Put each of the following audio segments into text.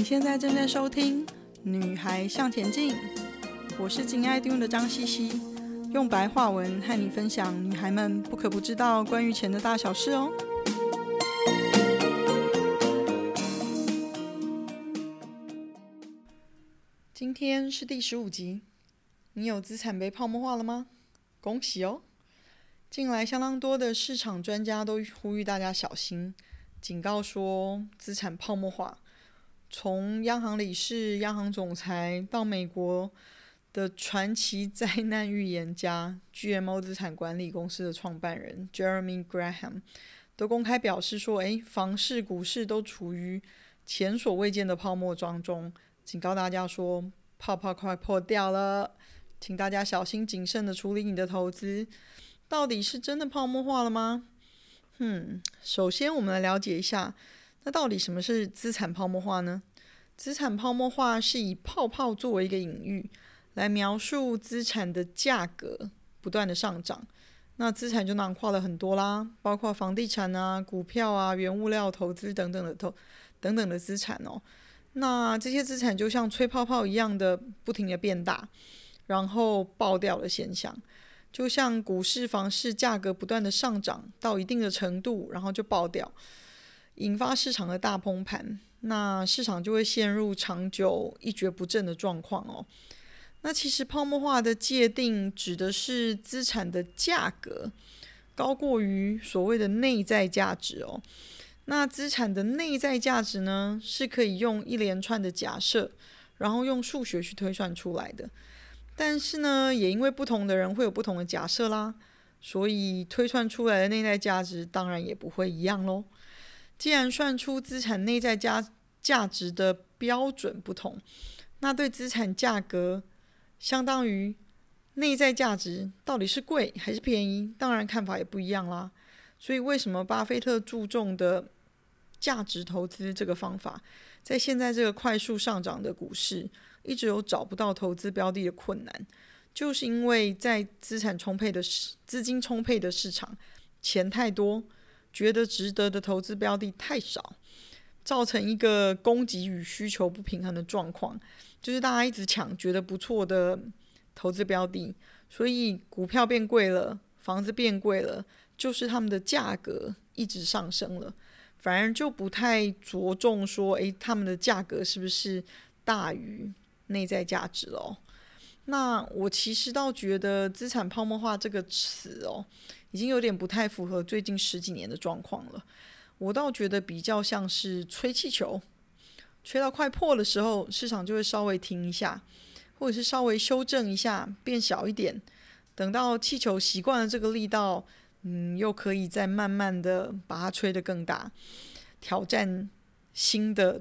你现在正在收听《女孩向前进》，我是金爱听的张茜茜，用白话文和你分享女孩们不可不知道关于钱的大小事哦。今天是第十五集，你有资产被泡沫化了吗？恭喜哦！近来相当多的市场专家都呼吁大家小心，警告说资产泡沫化。从央行理事、央行总裁到美国的传奇灾难预言家 GMO 资产管理公司的创办人 Jeremy Graham 都公开表示说：“诶，房市、股市都处于前所未见的泡沫当中，警告大家说泡泡快破掉了，请大家小心谨慎的处理你的投资。到底是真的泡沫化了吗？嗯，首先我们来了解一下。”那到底什么是资产泡沫化呢？资产泡沫化是以泡泡作为一个隐喻，来描述资产的价格不断的上涨。那资产就囊括了很多啦，包括房地产啊、股票啊、原物料投资等等的投等等的资产哦。那这些资产就像吹泡泡一样的不停的变大，然后爆掉的现象，就像股市、房市价格不断的上涨到一定的程度，然后就爆掉。引发市场的大崩盘，那市场就会陷入长久一蹶不振的状况哦。那其实泡沫化的界定指的是资产的价格高过于所谓的内在价值哦。那资产的内在价值呢，是可以用一连串的假设，然后用数学去推算出来的。但是呢，也因为不同的人会有不同的假设啦，所以推算出来的内在价值当然也不会一样喽。既然算出资产内在价价值的标准不同，那对资产价格相当于内在价值到底是贵还是便宜，当然看法也不一样啦。所以为什么巴菲特注重的价值投资这个方法，在现在这个快速上涨的股市，一直有找不到投资标的的困难，就是因为在资产充沛的市资金充沛的市场，钱太多。觉得值得的投资标的太少，造成一个供给与需求不平衡的状况，就是大家一直抢觉得不错的投资标的，所以股票变贵了，房子变贵了，就是他们的价格一直上升了，反而就不太着重说，诶，他们的价格是不是大于内在价值哦？那我其实倒觉得资产泡沫化这个词哦。已经有点不太符合最近十几年的状况了。我倒觉得比较像是吹气球，吹到快破的时候，市场就会稍微停一下，或者是稍微修正一下，变小一点。等到气球习惯了这个力道，嗯，又可以再慢慢的把它吹得更大，挑战新的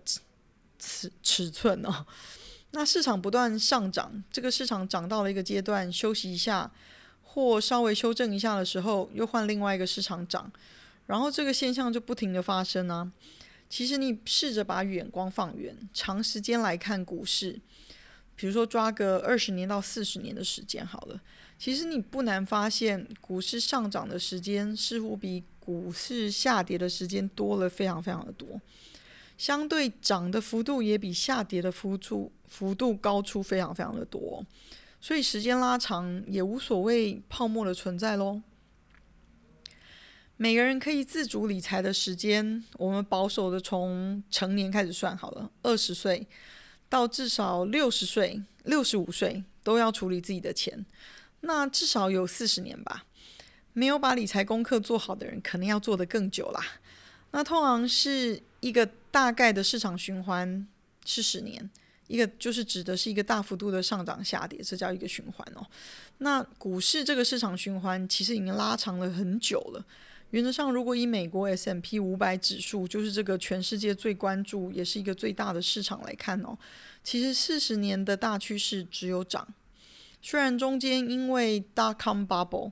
尺尺寸哦。那市场不断上涨，这个市场涨到了一个阶段，休息一下。或稍微修正一下的时候，又换另外一个市场涨，然后这个现象就不停的发生啊。其实你试着把眼光放远，长时间来看股市，比如说抓个二十年到四十年的时间好了，其实你不难发现，股市上涨的时间似乎比股市下跌的时间多了非常非常的多，相对涨的幅度也比下跌的幅度幅度高出非常非常的多。所以时间拉长也无所谓泡沫的存在喽。每个人可以自主理财的时间，我们保守的从成年开始算好了，二十岁到至少六十岁、六十五岁都要处理自己的钱，那至少有四十年吧。没有把理财功课做好的人，可能要做得更久啦。那通常是一个大概的市场循环是十年。一个就是指的是一个大幅度的上涨下跌，这叫一个循环哦。那股市这个市场循环其实已经拉长了很久了。原则上，如果以美国 S M P 五百指数，就是这个全世界最关注也是一个最大的市场来看哦，其实四十年的大趋势只有涨。虽然中间因为 dot-com bubble，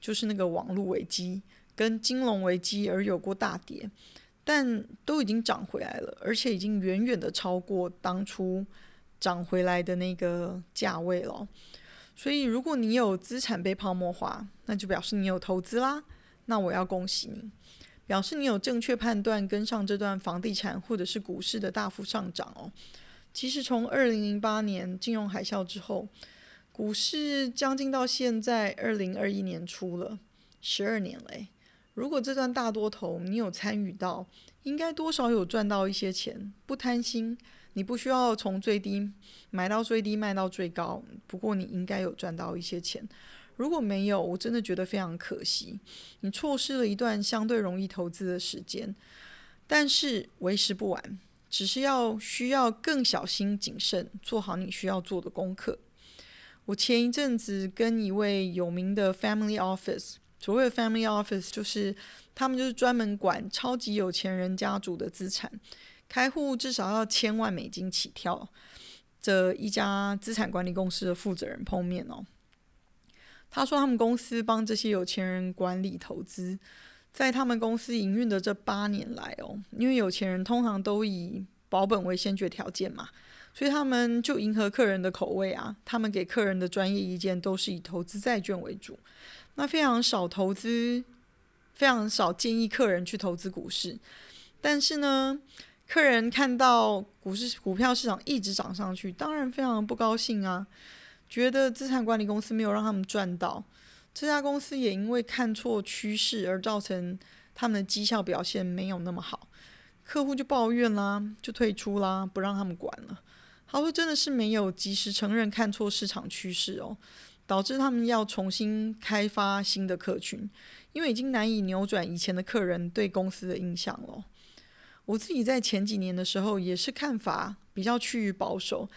就是那个网络危机跟金融危机而有过大跌。但都已经涨回来了，而且已经远远的超过当初涨回来的那个价位了。所以，如果你有资产被泡沫化，那就表示你有投资啦。那我要恭喜你。表示你有正确判断，跟上这段房地产或者是股市的大幅上涨哦。其实从二零零八年金融海啸之后，股市将近到现在二零二一年初了，十二年嘞。如果这段大多头你有参与到，应该多少有赚到一些钱。不贪心，你不需要从最低买到最低，卖到最高。不过你应该有赚到一些钱。如果没有，我真的觉得非常可惜。你错失了一段相对容易投资的时间。但是为时不晚，只是要需要更小心谨慎，做好你需要做的功课。我前一阵子跟一位有名的 family office，所谓的 family office 就是他们就是专门管超级有钱人家族的资产，开户至少要千万美金起跳，这一家资产管理公司的负责人碰面哦。他说，他们公司帮这些有钱人管理投资，在他们公司营运的这八年来哦，因为有钱人通常都以保本为先决条件嘛，所以他们就迎合客人的口味啊。他们给客人的专业意见都是以投资债券为主，那非常少投资，非常少建议客人去投资股市。但是呢，客人看到股市股票市场一直涨上去，当然非常不高兴啊。觉得资产管理公司没有让他们赚到，这家公司也因为看错趋势而造成他们的绩效表现没有那么好，客户就抱怨啦，就退出啦，不让他们管了。他说真的是没有及时承认看错市场趋势哦，导致他们要重新开发新的客群，因为已经难以扭转以前的客人对公司的印象了。我自己在前几年的时候也是看法比较趋于保守。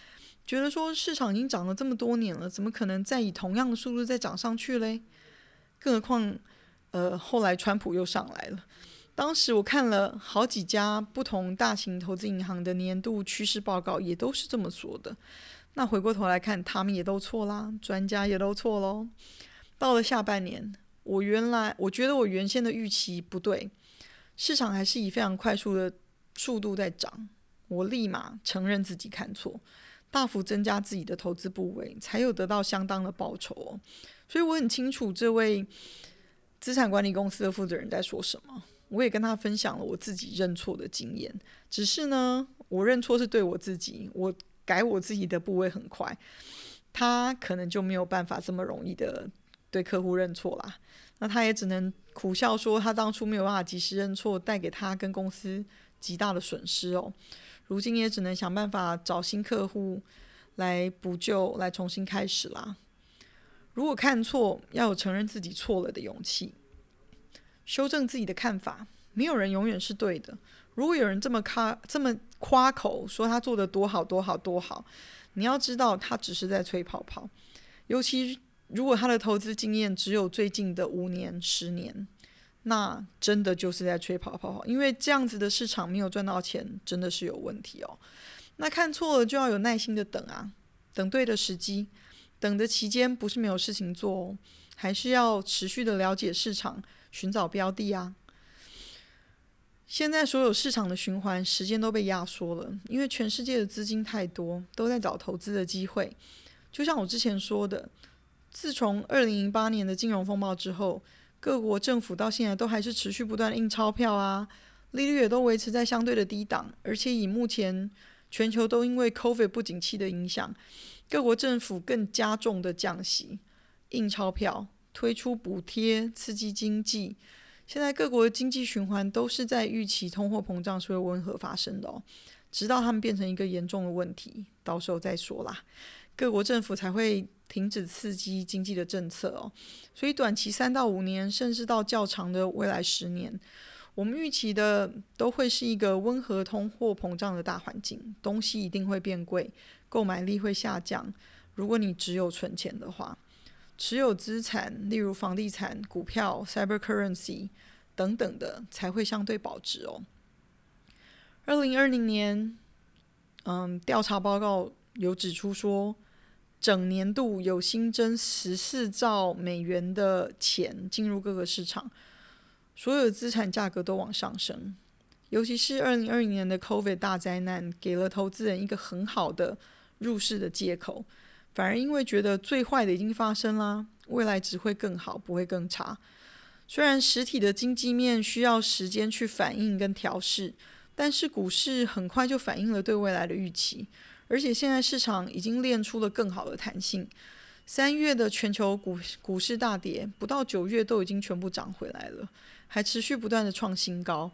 觉得说市场已经涨了这么多年了，怎么可能再以同样的速度再涨上去嘞？更何况，呃，后来川普又上来了。当时我看了好几家不同大型投资银行的年度趋势报告，也都是这么说的。那回过头来看，他们也都错啦，专家也都错喽。到了下半年，我原来我觉得我原先的预期不对，市场还是以非常快速的速度在涨，我立马承认自己看错。大幅增加自己的投资部位，才有得到相当的报酬哦。所以我很清楚这位资产管理公司的负责人在说什么。我也跟他分享了我自己认错的经验。只是呢，我认错是对我自己，我改我自己的部位很快，他可能就没有办法这么容易的对客户认错啦。那他也只能苦笑说，他当初没有办法及时认错，带给他跟公司极大的损失哦。如今也只能想办法找新客户来补救，来重新开始啦。如果看错，要有承认自己错了的勇气，修正自己的看法。没有人永远是对的。如果有人这么夸这么夸口说他做得多好多好多好，你要知道他只是在吹泡泡。尤其如果他的投资经验只有最近的五年、十年。那真的就是在吹泡泡，因为这样子的市场没有赚到钱，真的是有问题哦。那看错了就要有耐心的等啊，等对的时机。等的期间不是没有事情做哦，还是要持续的了解市场，寻找标的啊。现在所有市场的循环时间都被压缩了，因为全世界的资金太多，都在找投资的机会。就像我之前说的，自从二零零八年的金融风暴之后。各国政府到现在都还是持续不断印钞票啊，利率也都维持在相对的低档，而且以目前全球都因为 COVID 不景气的影响，各国政府更加重的降息、印钞票、推出补贴刺激经济。现在各国的经济循环都是在预期通货膨胀是会温和发生的哦，直到他们变成一个严重的问题，到时候再说啦。各国政府才会停止刺激经济的政策哦，所以短期三到五年，甚至到较长的未来十年，我们预期的都会是一个温和通货膨胀的大环境，东西一定会变贵，购买力会下降。如果你只有存钱的话，持有资产，例如房地产、股票、cyber currency 等等的，才会相对保值哦。二零二零年，嗯，调查报告有指出说。整年度有新增十四兆美元的钱进入各个市场，所有资产价格都往上升。尤其是二零二零年的 COVID 大灾难，给了投资人一个很好的入市的借口。反而因为觉得最坏的已经发生了，未来只会更好，不会更差，虽然实体的经济面需要时间去反应跟调试，但是股市很快就反映了对未来的预期，而且现在市场已经练出了更好的弹性。三月的全球股股市大跌，不到九月都已经全部涨回来了，还持续不断的创新高。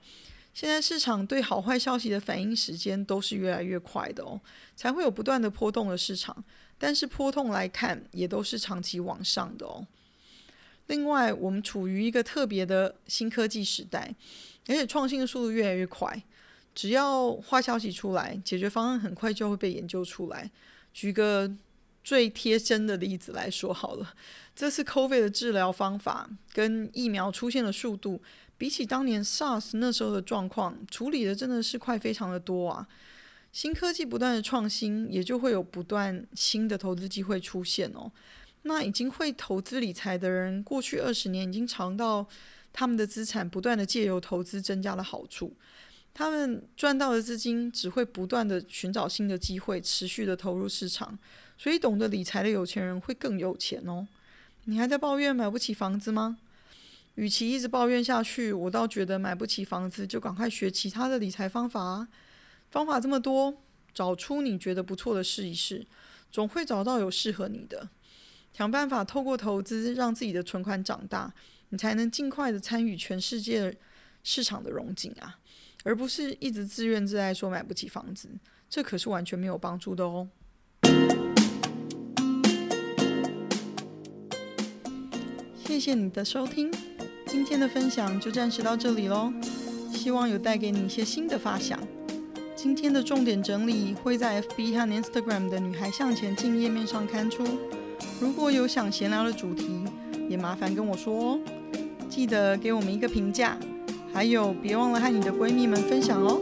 现在市场对好坏消息的反应时间都是越来越快的哦，才会有不断的波动的市场。但是波动来看，也都是长期往上的哦。另外，我们处于一个特别的新科技时代，而且创新的速度越来越快。只要坏消息出来，解决方案很快就会被研究出来。举个最贴身的例子来说好了，这次 COVID 的治疗方法跟疫苗出现的速度，比起当年 SARS 那时候的状况，处理的真的是快非常的多啊！新科技不断的创新，也就会有不断新的投资机会出现哦。那已经会投资理财的人，过去二十年已经尝到他们的资产不断的借由投资增加了好处。他们赚到的资金只会不断的寻找新的机会，持续的投入市场。所以，懂得理财的有钱人会更有钱哦。你还在抱怨买不起房子吗？与其一直抱怨下去，我倒觉得买不起房子就赶快学其他的理财方法啊。方法这么多，找出你觉得不错的试一试，总会找到有适合你的。想办法透过投资让自己的存款长大，你才能尽快的参与全世界市场的融景啊，而不是一直自怨自艾说买不起房子，这可是完全没有帮助的哦。谢谢你的收听，今天的分享就暂时到这里喽。希望有带给你一些新的发想。今天的重点整理会在 FB 和 Instagram 的“女孩向前进”页面上刊出。如果有想闲聊的主题，也麻烦跟我说哦。记得给我们一个评价，还有别忘了和你的闺蜜们分享哦。